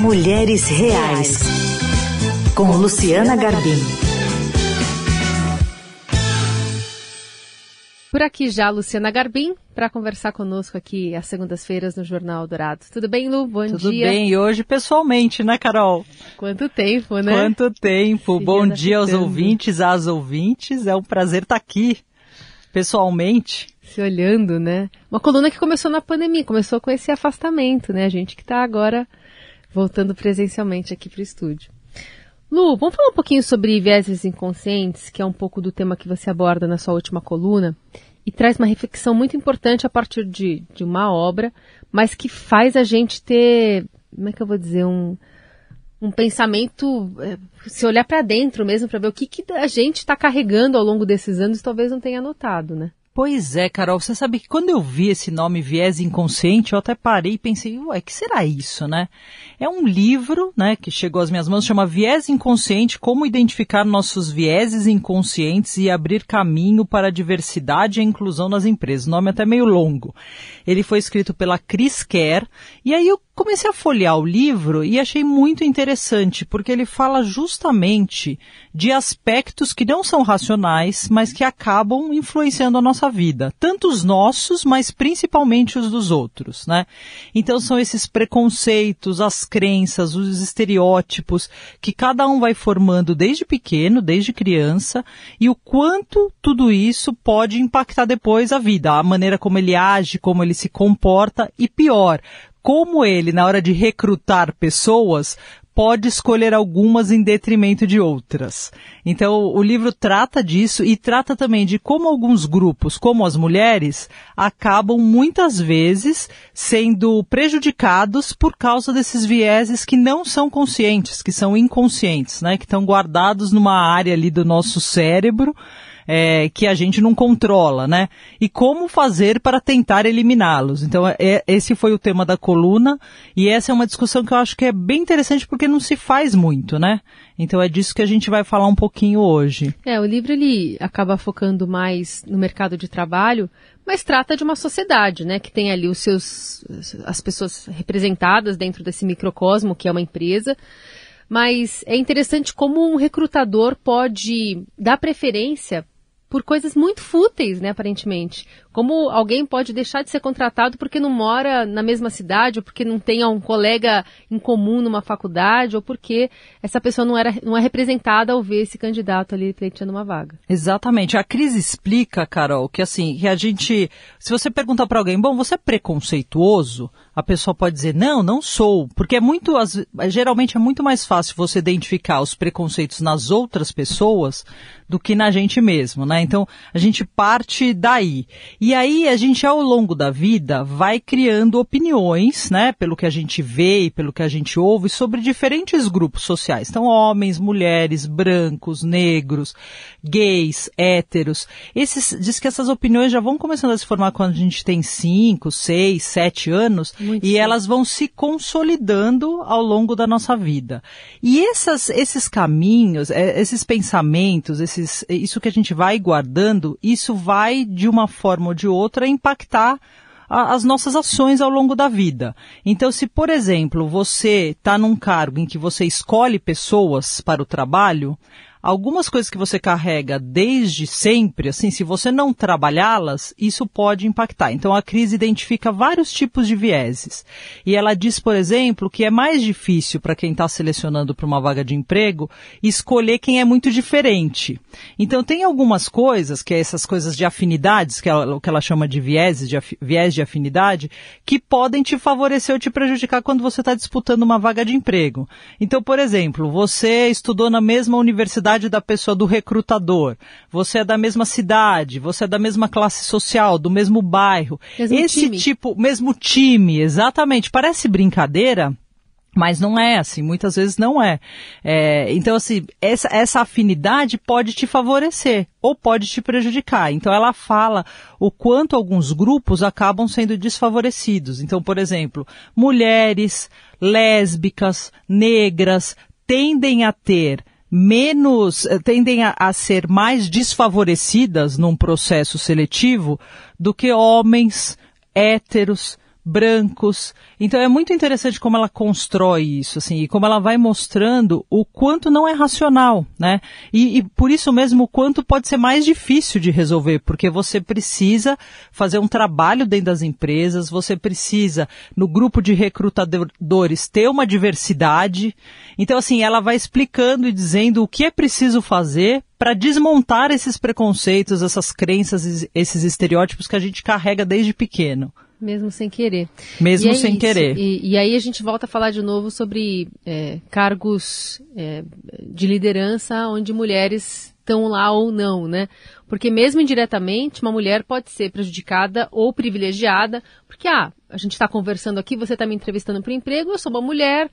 Mulheres Reais, com Luciana Garbim. Por aqui já, Luciana Garbim, para conversar conosco aqui às segundas-feiras no Jornal Dourado. Tudo bem, Lu? Bom Tudo dia. Tudo bem, e hoje pessoalmente, né, Carol? Quanto tempo, né? Quanto tempo. Bom dia aos ouvintes, às ouvintes. É um prazer estar aqui, pessoalmente. Se olhando, né? Uma coluna que começou na pandemia, começou com esse afastamento, né? A gente que está agora voltando presencialmente aqui para o estúdio. Lu, vamos falar um pouquinho sobre vieses inconscientes, que é um pouco do tema que você aborda na sua última coluna, e traz uma reflexão muito importante a partir de, de uma obra, mas que faz a gente ter, como é que eu vou dizer, um, um pensamento, se olhar para dentro mesmo, para ver o que, que a gente está carregando ao longo desses anos, talvez não tenha notado, né? Pois é, Carol, você sabe que quando eu vi esse nome viés inconsciente, eu até parei e pensei, ué, que será isso, né? É um livro, né, que chegou às minhas mãos, chama Viés Inconsciente, como identificar nossos vieses inconscientes e abrir caminho para a diversidade e a inclusão nas empresas. O nome é até meio longo. Ele foi escrito pela Chris Kerr, e aí eu comecei a folhear o livro e achei muito interessante, porque ele fala justamente de aspectos que não são racionais, mas que acabam influenciando a nossa vida. Tanto os nossos, mas principalmente os dos outros, né? Então são esses preconceitos, as crenças, os estereótipos que cada um vai formando desde pequeno, desde criança, e o quanto tudo isso pode impactar depois a vida, a maneira como ele age, como ele se comporta e pior, como ele, na hora de recrutar pessoas, pode escolher algumas em detrimento de outras. Então, o livro trata disso e trata também de como alguns grupos, como as mulheres, acabam muitas vezes sendo prejudicados por causa desses vieses que não são conscientes, que são inconscientes, né? Que estão guardados numa área ali do nosso cérebro é, que a gente não controla, né? E como fazer para tentar eliminá-los. Então, é, esse foi o tema da coluna e essa é uma discussão que eu acho que é bem interessante porque não se faz muito, né? Então é disso que a gente vai falar um pouquinho hoje. É, o livro ele acaba focando mais no mercado de trabalho, mas trata de uma sociedade, né, que tem ali os seus as pessoas representadas dentro desse microcosmo que é uma empresa. Mas é interessante como um recrutador pode dar preferência por coisas muito fúteis, né, aparentemente. Como alguém pode deixar de ser contratado porque não mora na mesma cidade, ou porque não tem um colega em comum numa faculdade, ou porque essa pessoa não, era, não é representada ao ver esse candidato ali pleiteando uma vaga. Exatamente. A crise explica, Carol, que assim, que a gente, se você perguntar para alguém, bom, você é preconceituoso? A pessoa pode dizer, não, não sou, porque é muito, geralmente é muito mais fácil você identificar os preconceitos nas outras pessoas do que na gente mesmo, né? Então, a gente parte daí. E aí, a gente, ao longo da vida, vai criando opiniões, né? Pelo que a gente vê e pelo que a gente ouve sobre diferentes grupos sociais. Então, homens, mulheres, brancos, negros, gays, héteros. Esses, diz que essas opiniões já vão começando a se formar quando a gente tem 5, 6, 7 anos. Muito e sim. elas vão se consolidando ao longo da nossa vida. E essas, esses caminhos, esses pensamentos, esses, isso que a gente vai guardando, isso vai, de uma forma ou de outra, impactar as nossas ações ao longo da vida. Então, se, por exemplo, você está num cargo em que você escolhe pessoas para o trabalho, algumas coisas que você carrega desde sempre, assim, se você não trabalhá-las, isso pode impactar. Então a crise identifica vários tipos de vieses. E ela diz, por exemplo, que é mais difícil para quem está selecionando para uma vaga de emprego escolher quem é muito diferente. Então tem algumas coisas, que é essas coisas de afinidades, que o que ela chama de vieses, de viés de afinidade, que podem te favorecer ou te prejudicar quando você está disputando uma vaga de emprego. Então, por exemplo, você estudou na mesma universidade da pessoa, do recrutador. Você é da mesma cidade, você é da mesma classe social, do mesmo bairro. Mesmo Esse time. tipo, mesmo time, exatamente. Parece brincadeira, mas não é assim, muitas vezes não é. é então, assim, essa, essa afinidade pode te favorecer ou pode te prejudicar. Então, ela fala o quanto alguns grupos acabam sendo desfavorecidos. Então, por exemplo, mulheres, lésbicas, negras tendem a ter menos, tendem a, a, ser mais desfavorecidas num processo seletivo do que homens héteros, brancos. Então é muito interessante como ela constrói isso, assim, e como ela vai mostrando o quanto não é racional, né? E, e por isso mesmo o quanto pode ser mais difícil de resolver, porque você precisa fazer um trabalho dentro das empresas, você precisa, no grupo de recrutadores, ter uma diversidade. Então, assim, ela vai explicando e dizendo o que é preciso fazer para desmontar esses preconceitos, essas crenças, esses estereótipos que a gente carrega desde pequeno. Mesmo sem querer. Mesmo é sem isso. querer. E, e, aí a gente volta a falar de novo sobre é, cargos é, de liderança onde mulheres estão lá ou não, né? Porque mesmo indiretamente, uma mulher pode ser prejudicada ou privilegiada, porque, ah, a gente está conversando aqui, você está me entrevistando para emprego, eu sou uma mulher,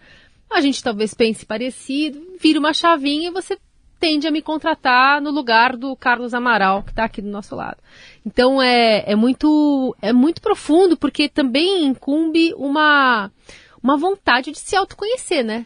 a gente talvez pense parecido, vira uma chavinha e você tende a me contratar no lugar do Carlos Amaral, que está aqui do nosso lado. Então é, é, muito, é muito profundo, porque também incumbe uma, uma vontade de se autoconhecer, né?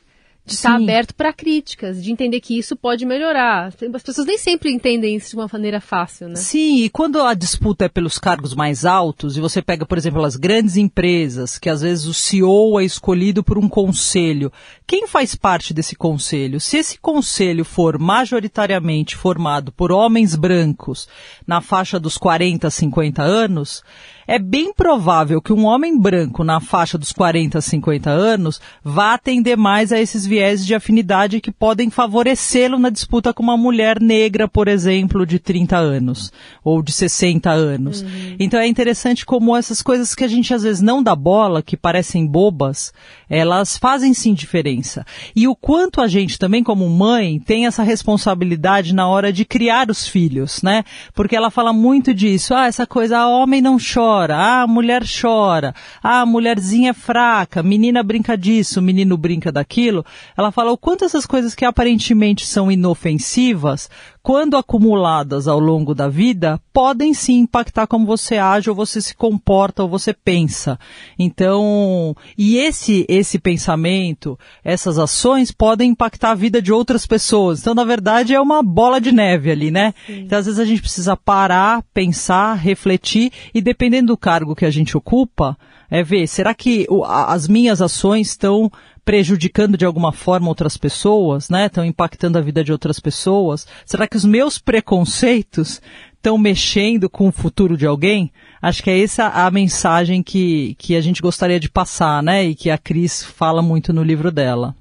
De estar aberto para críticas, de entender que isso pode melhorar. As pessoas nem sempre entendem isso de uma maneira fácil, né? Sim, e quando a disputa é pelos cargos mais altos, e você pega, por exemplo, as grandes empresas, que às vezes o CEO é escolhido por um conselho, quem faz parte desse conselho? Se esse conselho for majoritariamente formado por homens brancos na faixa dos 40, 50 anos, é bem provável que um homem branco na faixa dos 40 a 50 anos vá atender mais a esses viés de afinidade que podem favorecê-lo na disputa com uma mulher negra, por exemplo, de 30 anos ou de 60 anos. Uhum. Então é interessante como essas coisas que a gente às vezes não dá bola, que parecem bobas, elas fazem sim diferença. E o quanto a gente também como mãe tem essa responsabilidade na hora de criar os filhos, né? Porque ela fala muito disso, ah, essa coisa, ah, homem não chora, chora, ah, a mulher chora, ah, a mulherzinha é fraca, menina brinca disso, menino brinca daquilo. Ela fala o quanto essas coisas que aparentemente são inofensivas, quando acumuladas ao longo da vida, podem sim impactar como você age, ou você se comporta, ou você pensa. Então, e esse, esse pensamento, essas ações podem impactar a vida de outras pessoas. Então, na verdade, é uma bola de neve ali, né? Sim. Então, às vezes a gente precisa parar, pensar, refletir, e dependendo do cargo que a gente ocupa, é ver, será que as minhas ações estão prejudicando de alguma forma outras pessoas, né? Estão impactando a vida de outras pessoas? Será que os meus preconceitos estão mexendo com o futuro de alguém? Acho que é essa a mensagem que, que a gente gostaria de passar, né? E que a Cris fala muito no livro dela.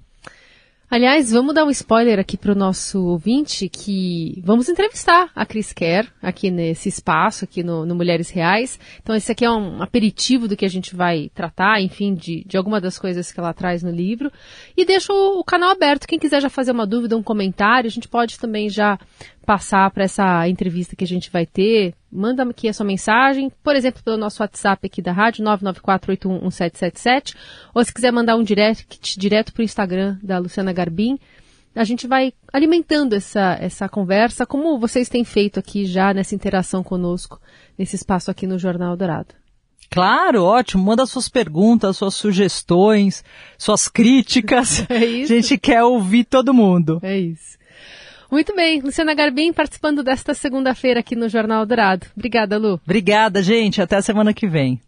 Aliás, vamos dar um spoiler aqui para o nosso ouvinte que vamos entrevistar a Cris Kerr aqui nesse espaço, aqui no, no, Mulheres Reais. Então esse aqui é um aperitivo do que a gente vai tratar, enfim, de, de alguma das coisas que ela traz no livro. E deixo o, o canal aberto, quem quiser já fazer uma dúvida, um comentário, a gente pode também já passar para essa entrevista que a gente vai ter, manda aqui a sua mensagem, por exemplo, pelo nosso WhatsApp aqui da rádio, 994811777, ou se quiser mandar um direct direto para o Instagram da Luciana Garbim, a gente vai alimentando essa, essa conversa, como vocês têm feito aqui já nessa interação conosco, nesse espaço aqui no Jornal Dourado. Claro, ótimo. Manda suas perguntas, suas sugestões, suas críticas. É isso. A gente quer ouvir todo mundo. É isso. Muito bem, Luciana Garbim participando desta segunda-feira aqui no Jornal Dourado. Obrigada, Lu. Obrigada, gente. Até a semana que vem.